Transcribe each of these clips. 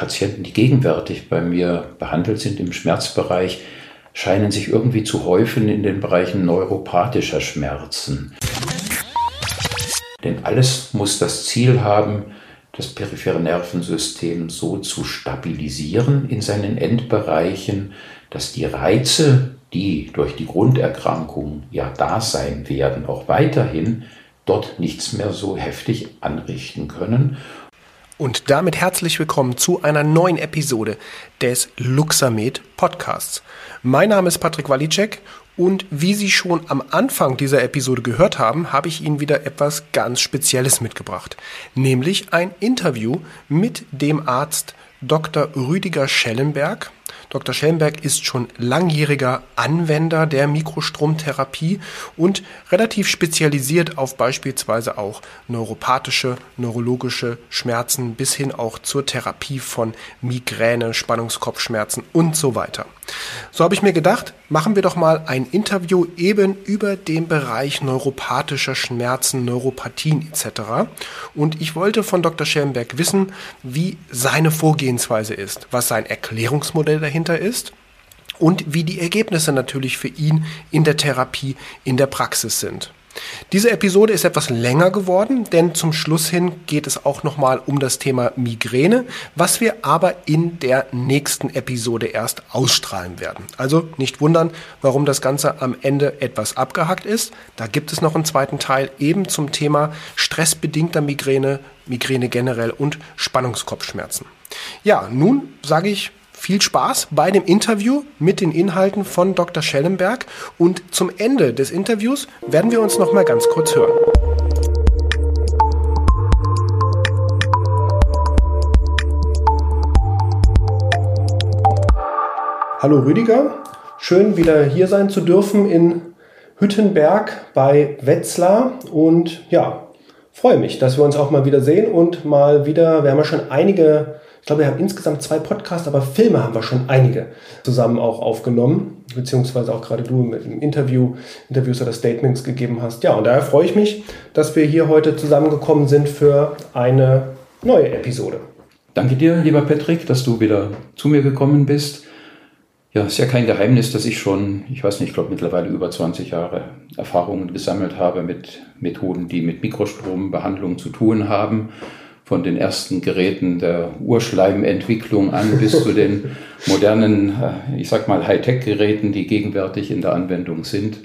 Patienten, die gegenwärtig bei mir behandelt sind im Schmerzbereich, scheinen sich irgendwie zu häufen in den Bereichen neuropathischer Schmerzen. Denn alles muss das Ziel haben, das periphere Nervensystem so zu stabilisieren in seinen Endbereichen, dass die Reize, die durch die Grunderkrankung ja da sein werden, auch weiterhin dort nichts mehr so heftig anrichten können. Und damit herzlich willkommen zu einer neuen Episode des Luxamed Podcasts. Mein Name ist Patrick Walicek und wie Sie schon am Anfang dieser Episode gehört haben, habe ich Ihnen wieder etwas ganz Spezielles mitgebracht, nämlich ein Interview mit dem Arzt Dr. Rüdiger Schellenberg. Dr. Schellenberg ist schon langjähriger Anwender der Mikrostromtherapie und relativ spezialisiert auf beispielsweise auch neuropathische, neurologische Schmerzen bis hin auch zur Therapie von Migräne, Spannungskopfschmerzen und so weiter. So habe ich mir gedacht, machen wir doch mal ein Interview eben über den Bereich neuropathischer Schmerzen, Neuropathien etc. Und ich wollte von Dr. Schellenberg wissen, wie seine Vorgehensweise ist, was sein Erklärungsmodell dahinter ist und wie die Ergebnisse natürlich für ihn in der Therapie, in der Praxis sind. Diese Episode ist etwas länger geworden, denn zum Schluss hin geht es auch nochmal um das Thema Migräne, was wir aber in der nächsten Episode erst ausstrahlen werden. Also nicht wundern, warum das Ganze am Ende etwas abgehackt ist. Da gibt es noch einen zweiten Teil eben zum Thema stressbedingter Migräne, Migräne generell und Spannungskopfschmerzen. Ja, nun sage ich viel Spaß bei dem Interview mit den Inhalten von Dr. Schellenberg und zum Ende des Interviews werden wir uns noch mal ganz kurz hören. Hallo Rüdiger, schön wieder hier sein zu dürfen in Hüttenberg bei Wetzlar und ja, freue mich, dass wir uns auch mal wieder sehen und mal wieder, wir haben ja schon einige ich glaube, wir haben insgesamt zwei Podcasts, aber Filme haben wir schon einige zusammen auch aufgenommen, beziehungsweise auch gerade du mit einem Interview, Interviews oder Statements gegeben hast. Ja, und daher freue ich mich, dass wir hier heute zusammengekommen sind für eine neue Episode. Danke dir, lieber Patrick, dass du wieder zu mir gekommen bist. Ja, ist ja kein Geheimnis, dass ich schon, ich weiß nicht, ich glaube mittlerweile über 20 Jahre Erfahrungen gesammelt habe mit Methoden, die mit Mikrostrombehandlung zu tun haben von den ersten Geräten der Urschleimentwicklung an bis zu den modernen, äh, ich sag mal, Hightech-Geräten, die gegenwärtig in der Anwendung sind.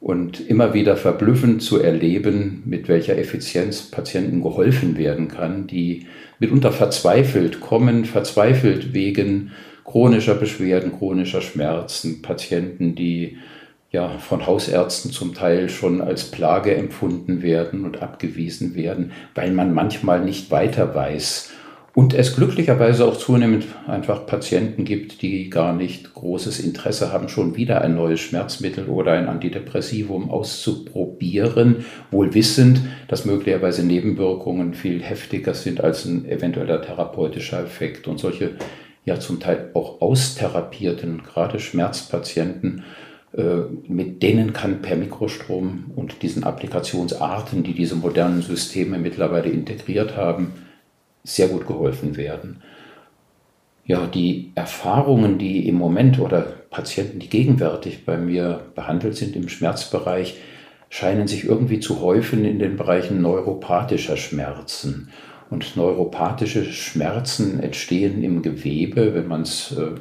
Und immer wieder verblüffend zu erleben, mit welcher Effizienz Patienten geholfen werden kann, die mitunter verzweifelt kommen, verzweifelt wegen chronischer Beschwerden, chronischer Schmerzen, Patienten, die ja von Hausärzten zum Teil schon als Plage empfunden werden und abgewiesen werden, weil man manchmal nicht weiter weiß. Und es glücklicherweise auch zunehmend einfach Patienten gibt, die gar nicht großes Interesse haben, schon wieder ein neues Schmerzmittel oder ein Antidepressivum auszuprobieren, wohl wissend, dass möglicherweise Nebenwirkungen viel heftiger sind als ein eventueller therapeutischer Effekt. Und solche ja zum Teil auch austherapierten, gerade Schmerzpatienten, mit denen kann per Mikrostrom und diesen Applikationsarten, die diese modernen Systeme mittlerweile integriert haben, sehr gut geholfen werden. Ja, die Erfahrungen, die im Moment oder Patienten, die gegenwärtig bei mir behandelt sind im Schmerzbereich, scheinen sich irgendwie zu häufen in den Bereichen neuropathischer Schmerzen. Und neuropathische Schmerzen entstehen im Gewebe, wenn man es äh,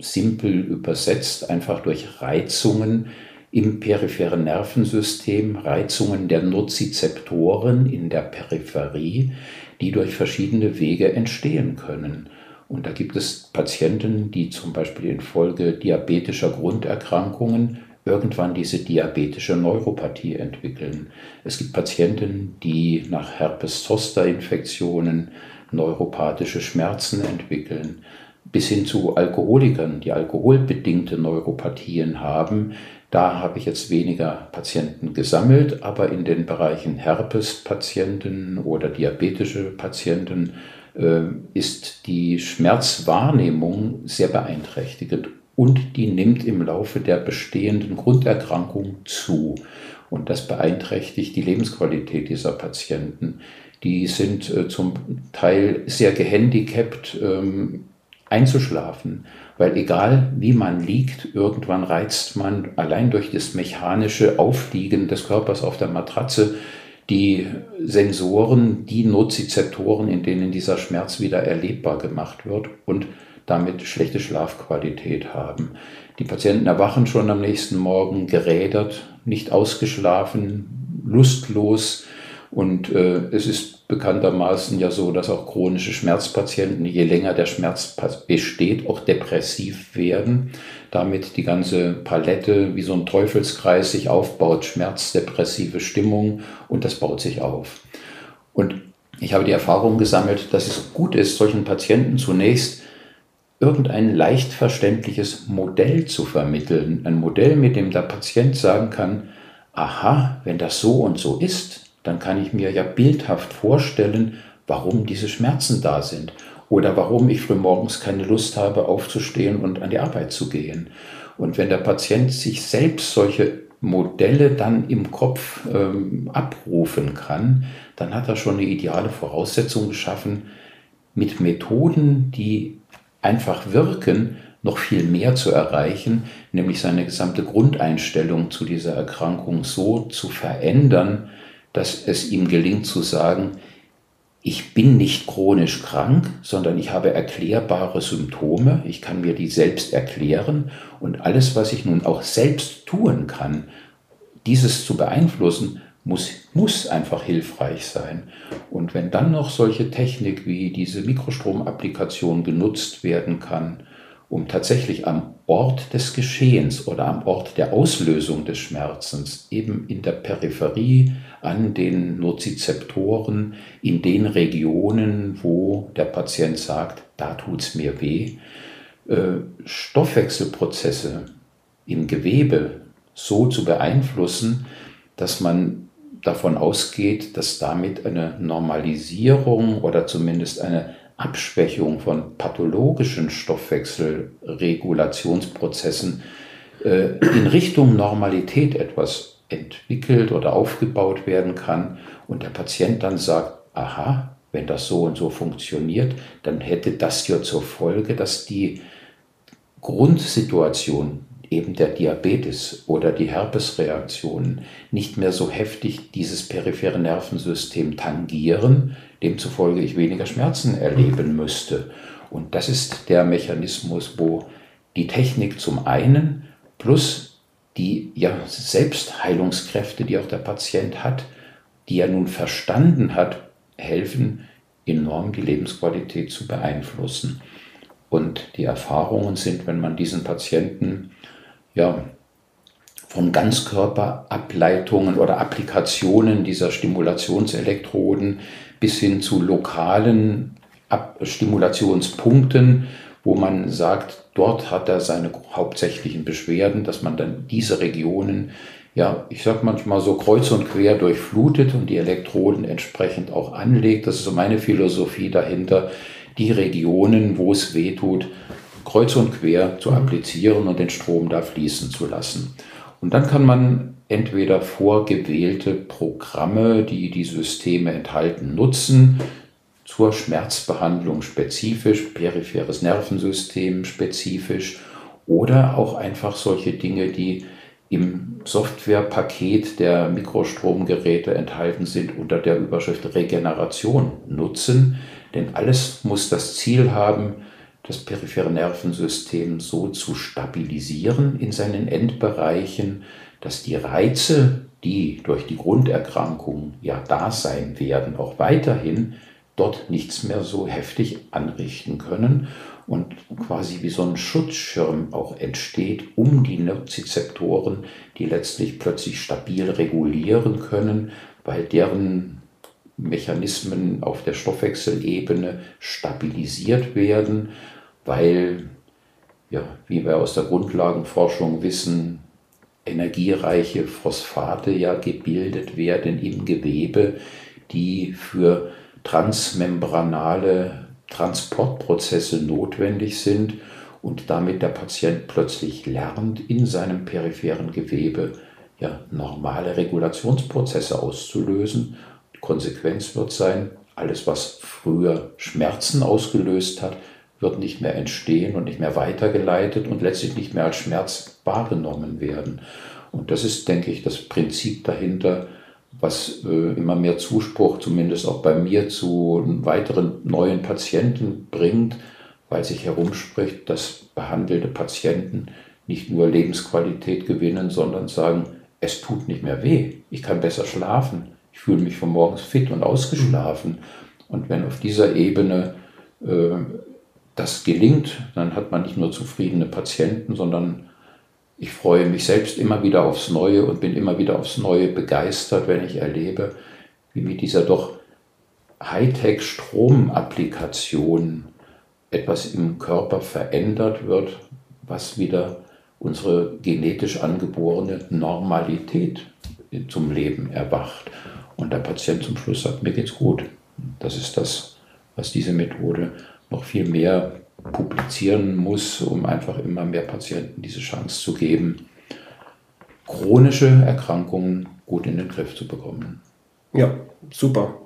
simpel übersetzt, einfach durch Reizungen im peripheren Nervensystem, Reizungen der Nozizeptoren in der Peripherie, die durch verschiedene Wege entstehen können. Und da gibt es Patienten, die zum Beispiel infolge diabetischer Grunderkrankungen irgendwann diese diabetische Neuropathie entwickeln. Es gibt Patienten, die nach Herpes-Zoster-Infektionen neuropathische Schmerzen entwickeln bis hin zu Alkoholikern, die alkoholbedingte Neuropathien haben. Da habe ich jetzt weniger Patienten gesammelt, aber in den Bereichen Herpes-Patienten oder diabetische Patienten äh, ist die Schmerzwahrnehmung sehr beeinträchtigend und die nimmt im Laufe der bestehenden Grunderkrankung zu. Und das beeinträchtigt die Lebensqualität dieser Patienten. die sind äh, zum Teil sehr gehandicapt ähm, einzuschlafen. Weil egal wie man liegt, irgendwann reizt man allein durch das mechanische Aufliegen des Körpers auf der Matratze die Sensoren, die Nozizeptoren, in denen dieser Schmerz wieder erlebbar gemacht wird und damit schlechte Schlafqualität haben. Die Patienten erwachen schon am nächsten Morgen gerädert, nicht ausgeschlafen, lustlos und äh, es ist bekanntermaßen ja so, dass auch chronische Schmerzpatienten, je länger der Schmerz besteht, auch depressiv werden. Damit die ganze Palette wie so ein Teufelskreis sich aufbaut, Schmerz, depressive Stimmung und das baut sich auf. Und ich habe die Erfahrung gesammelt, dass es gut ist, solchen Patienten zunächst irgendein leicht verständliches Modell zu vermitteln. Ein Modell, mit dem der Patient sagen kann, aha, wenn das so und so ist, dann kann ich mir ja bildhaft vorstellen, warum diese Schmerzen da sind oder warum ich frühmorgens keine Lust habe, aufzustehen und an die Arbeit zu gehen. Und wenn der Patient sich selbst solche Modelle dann im Kopf ähm, abrufen kann, dann hat er schon eine ideale Voraussetzung geschaffen, mit Methoden, die einfach wirken, noch viel mehr zu erreichen, nämlich seine gesamte Grundeinstellung zu dieser Erkrankung so zu verändern, dass es ihm gelingt zu sagen, ich bin nicht chronisch krank, sondern ich habe erklärbare Symptome, ich kann mir die selbst erklären und alles, was ich nun auch selbst tun kann, dieses zu beeinflussen, muss, muss einfach hilfreich sein. Und wenn dann noch solche Technik wie diese Mikrostromapplikation genutzt werden kann, um tatsächlich am Ort des Geschehens oder am Ort der Auslösung des Schmerzens, eben in der Peripherie, an den Nozizeptoren, in den Regionen, wo der Patient sagt, da tut es mir weh, äh, Stoffwechselprozesse im Gewebe so zu beeinflussen, dass man davon ausgeht, dass damit eine Normalisierung oder zumindest eine Abschwächung von pathologischen Stoffwechselregulationsprozessen äh, in Richtung Normalität etwas entwickelt oder aufgebaut werden kann und der Patient dann sagt, aha, wenn das so und so funktioniert, dann hätte das ja zur Folge, dass die Grundsituation eben der Diabetes oder die Herpesreaktionen nicht mehr so heftig dieses periphere Nervensystem tangieren, demzufolge ich weniger Schmerzen erleben müsste. Und das ist der Mechanismus, wo die Technik zum einen plus die ja, Selbstheilungskräfte, die auch der Patient hat, die er nun verstanden hat, helfen, enorm die Lebensqualität zu beeinflussen. Und die Erfahrungen sind, wenn man diesen Patienten ja, von Ganzkörperableitungen oder Applikationen dieser Stimulationselektroden bis hin zu lokalen Stimulationspunkten, wo man sagt, dort hat er seine hauptsächlichen Beschwerden, dass man dann diese Regionen, ja, ich sag manchmal so kreuz und quer durchflutet und die Elektroden entsprechend auch anlegt. Das ist so meine Philosophie dahinter, die Regionen, wo es weh tut, kreuz und quer zu mhm. applizieren und den Strom da fließen zu lassen. Und dann kann man entweder vorgewählte Programme, die die Systeme enthalten, nutzen, zur Schmerzbehandlung spezifisch, peripheres Nervensystem spezifisch oder auch einfach solche Dinge, die im Softwarepaket der Mikrostromgeräte enthalten sind, unter der Überschrift Regeneration nutzen. Denn alles muss das Ziel haben, das periphere Nervensystem so zu stabilisieren in seinen Endbereichen, dass die Reize, die durch die Grunderkrankung ja da sein werden, auch weiterhin dort nichts mehr so heftig anrichten können und quasi wie so ein Schutzschirm auch entsteht um die Nozizeptoren, die letztlich plötzlich stabil regulieren können, weil deren Mechanismen auf der Stoffwechselebene stabilisiert werden, weil, ja, wie wir aus der Grundlagenforschung wissen, energiereiche Phosphate ja gebildet werden im Gewebe, die für transmembranale Transportprozesse notwendig sind und damit der Patient plötzlich lernt, in seinem peripheren Gewebe ja, normale Regulationsprozesse auszulösen Konsequenz wird sein, alles, was früher Schmerzen ausgelöst hat, wird nicht mehr entstehen und nicht mehr weitergeleitet und letztlich nicht mehr als Schmerz wahrgenommen werden. Und das ist, denke ich, das Prinzip dahinter, was äh, immer mehr Zuspruch, zumindest auch bei mir, zu weiteren neuen Patienten bringt, weil sich herumspricht, dass behandelte Patienten nicht nur Lebensqualität gewinnen, sondern sagen, es tut nicht mehr weh, ich kann besser schlafen, ich fühle mich von morgens fit und ausgeschlafen. Und wenn auf dieser Ebene äh, das gelingt, dann hat man nicht nur zufriedene Patienten, sondern ich freue mich selbst immer wieder aufs Neue und bin immer wieder aufs Neue begeistert, wenn ich erlebe, wie mit dieser doch Hightech-Stromapplikation etwas im Körper verändert wird, was wieder unsere genetisch angeborene Normalität zum Leben erwacht. Und der Patient zum Schluss sagt, mir geht's gut. Das ist das, was diese Methode noch viel mehr publizieren muss, um einfach immer mehr Patienten diese Chance zu geben, chronische Erkrankungen gut in den Griff zu bekommen. Ja, super.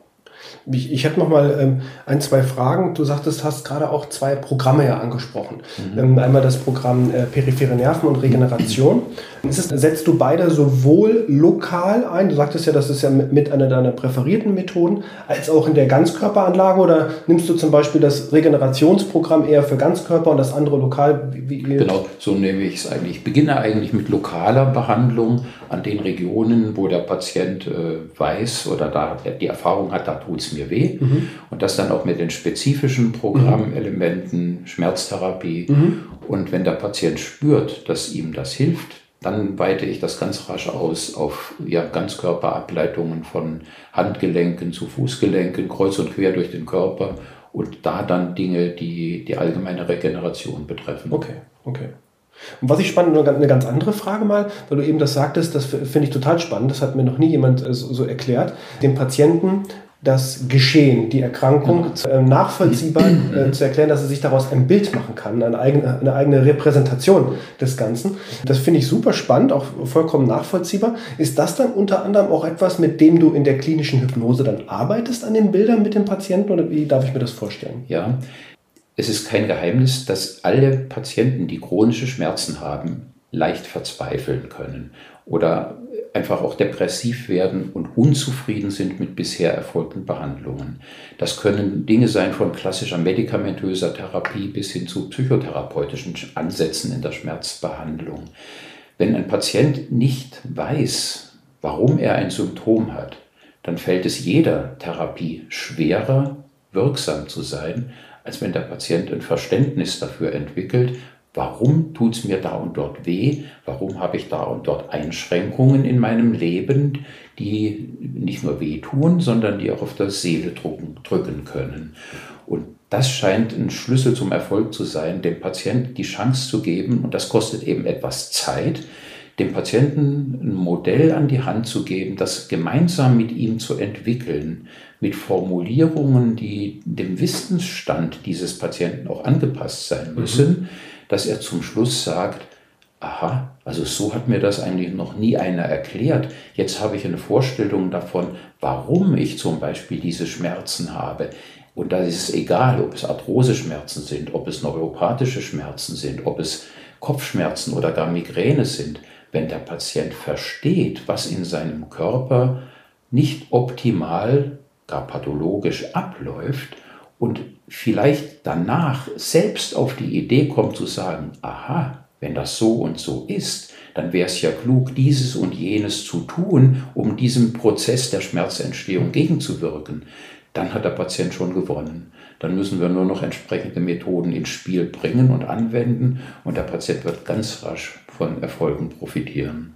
Ich, ich hätte noch mal ähm, ein, zwei Fragen. Du sagtest, hast gerade auch zwei Programme ja angesprochen. Mhm. Ähm, einmal das Programm äh, Periphere Nerven und Regeneration. Es, setzt du beide sowohl lokal ein, du sagtest ja, das ist ja mit, mit einer deiner präferierten Methoden, als auch in der Ganzkörperanlage oder nimmst du zum Beispiel das Regenerationsprogramm eher für Ganzkörper und das andere lokal? Wie, wie genau, so nehme ich es eigentlich. Ich beginne eigentlich mit lokaler Behandlung an den Regionen, wo der Patient äh, weiß oder da die Erfahrung hat, da tut es mir weh. Mhm. Und das dann auch mit den spezifischen Programmelementen, mhm. Schmerztherapie. Mhm. Und wenn der Patient spürt, dass ihm das hilft, dann weite ich das ganz rasch aus auf ja, Ganzkörperableitungen von Handgelenken zu Fußgelenken, kreuz und quer durch den Körper und da dann Dinge, die die allgemeine Regeneration betreffen. Okay, okay. Und was ich spannend, eine ganz andere Frage mal, weil du eben das sagtest, das finde ich total spannend, das hat mir noch nie jemand äh, so erklärt, dem Patienten das Geschehen, die Erkrankung äh, nachvollziehbar äh, zu erklären, dass er sich daraus ein Bild machen kann, eine eigene, eine eigene Repräsentation des Ganzen. Das finde ich super spannend, auch vollkommen nachvollziehbar. Ist das dann unter anderem auch etwas, mit dem du in der klinischen Hypnose dann arbeitest an den Bildern mit den Patienten oder wie darf ich mir das vorstellen? Ja, es ist kein Geheimnis, dass alle Patienten, die chronische Schmerzen haben, leicht verzweifeln können oder einfach auch depressiv werden und unzufrieden sind mit bisher erfolgten Behandlungen. Das können Dinge sein von klassischer medikamentöser Therapie bis hin zu psychotherapeutischen Ansätzen in der Schmerzbehandlung. Wenn ein Patient nicht weiß, warum er ein Symptom hat, dann fällt es jeder Therapie schwerer, wirksam zu sein, als wenn der Patient ein Verständnis dafür entwickelt Warum tut es mir da und dort weh? Warum habe ich da und dort Einschränkungen in meinem Leben, die nicht nur wehtun, sondern die auch auf der Seele drücken, drücken können? Und das scheint ein Schlüssel zum Erfolg zu sein, dem Patienten die Chance zu geben, und das kostet eben etwas Zeit, dem Patienten ein Modell an die Hand zu geben, das gemeinsam mit ihm zu entwickeln, mit Formulierungen, die dem Wissensstand dieses Patienten auch angepasst sein müssen. Mhm dass er zum Schluss sagt, aha, also so hat mir das eigentlich noch nie einer erklärt. Jetzt habe ich eine Vorstellung davon, warum ich zum Beispiel diese Schmerzen habe. Und da ist es egal, ob es Arthroseschmerzen sind, ob es neuropathische Schmerzen sind, ob es Kopfschmerzen oder gar Migräne sind. Wenn der Patient versteht, was in seinem Körper nicht optimal, gar pathologisch abläuft und vielleicht danach selbst auf die Idee kommt zu sagen, aha, wenn das so und so ist, dann wäre es ja klug, dieses und jenes zu tun, um diesem Prozess der Schmerzentstehung gegenzuwirken, dann hat der Patient schon gewonnen. Dann müssen wir nur noch entsprechende Methoden ins Spiel bringen und anwenden und der Patient wird ganz rasch von Erfolgen profitieren.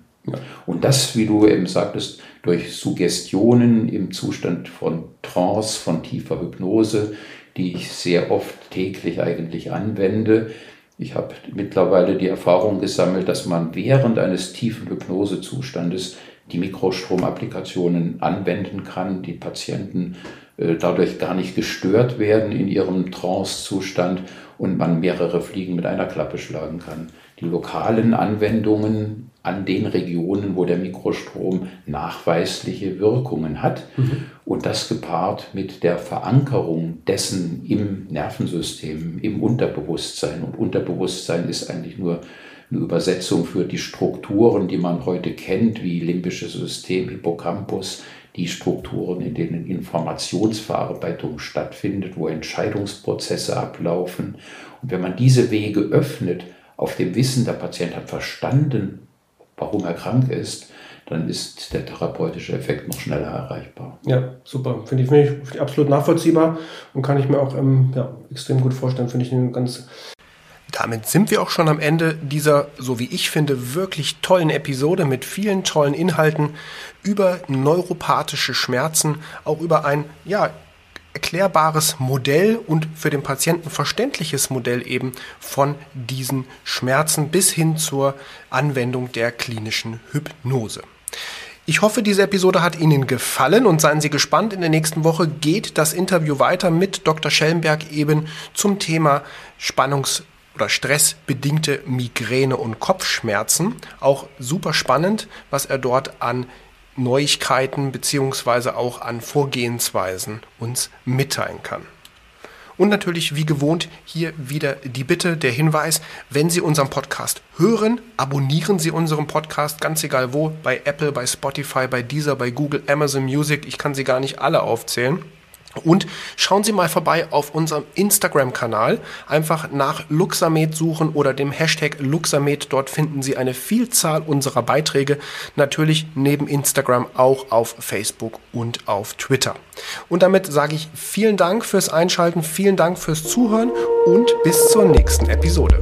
Und das, wie du eben sagtest, durch Suggestionen im Zustand von Trance, von tiefer Hypnose, die ich sehr oft täglich eigentlich anwende. Ich habe mittlerweile die Erfahrung gesammelt, dass man während eines tiefen Hypnosezustandes die Mikrostromapplikationen anwenden kann, die Patienten äh, dadurch gar nicht gestört werden in ihrem Trance-Zustand und man mehrere Fliegen mit einer Klappe schlagen kann. Die lokalen Anwendungen an den Regionen, wo der Mikrostrom nachweisliche Wirkungen hat mhm. und das gepaart mit der Verankerung dessen im Nervensystem, im Unterbewusstsein. Und Unterbewusstsein ist eigentlich nur eine Übersetzung für die Strukturen, die man heute kennt, wie limbisches System, Hippocampus, die Strukturen, in denen Informationsverarbeitung stattfindet, wo Entscheidungsprozesse ablaufen. Und wenn man diese Wege öffnet, auf dem Wissen, der Patient hat verstanden, warum er krank ist, dann ist der therapeutische Effekt noch schneller erreichbar. Ja, super. Finde ich, find ich absolut nachvollziehbar und kann ich mir auch ähm, ja, extrem gut vorstellen. Finde ich eine ganz damit sind wir auch schon am Ende dieser, so wie ich finde, wirklich tollen Episode mit vielen tollen Inhalten über neuropathische Schmerzen, auch über ein, ja, erklärbares Modell und für den Patienten verständliches Modell eben von diesen Schmerzen bis hin zur Anwendung der klinischen Hypnose. Ich hoffe, diese Episode hat Ihnen gefallen und seien Sie gespannt. In der nächsten Woche geht das Interview weiter mit Dr. Schellenberg eben zum Thema Spannungs- oder stressbedingte Migräne und Kopfschmerzen. Auch super spannend, was er dort an Neuigkeiten beziehungsweise auch an Vorgehensweisen uns mitteilen kann. Und natürlich, wie gewohnt, hier wieder die Bitte, der Hinweis, wenn Sie unseren Podcast hören, abonnieren Sie unseren Podcast, ganz egal wo, bei Apple, bei Spotify, bei Deezer, bei Google, Amazon Music, ich kann sie gar nicht alle aufzählen. Und schauen Sie mal vorbei auf unserem Instagram-Kanal. Einfach nach Luxamed suchen oder dem Hashtag Luxamed. Dort finden Sie eine Vielzahl unserer Beiträge. Natürlich neben Instagram auch auf Facebook und auf Twitter. Und damit sage ich vielen Dank fürs Einschalten, vielen Dank fürs Zuhören und bis zur nächsten Episode.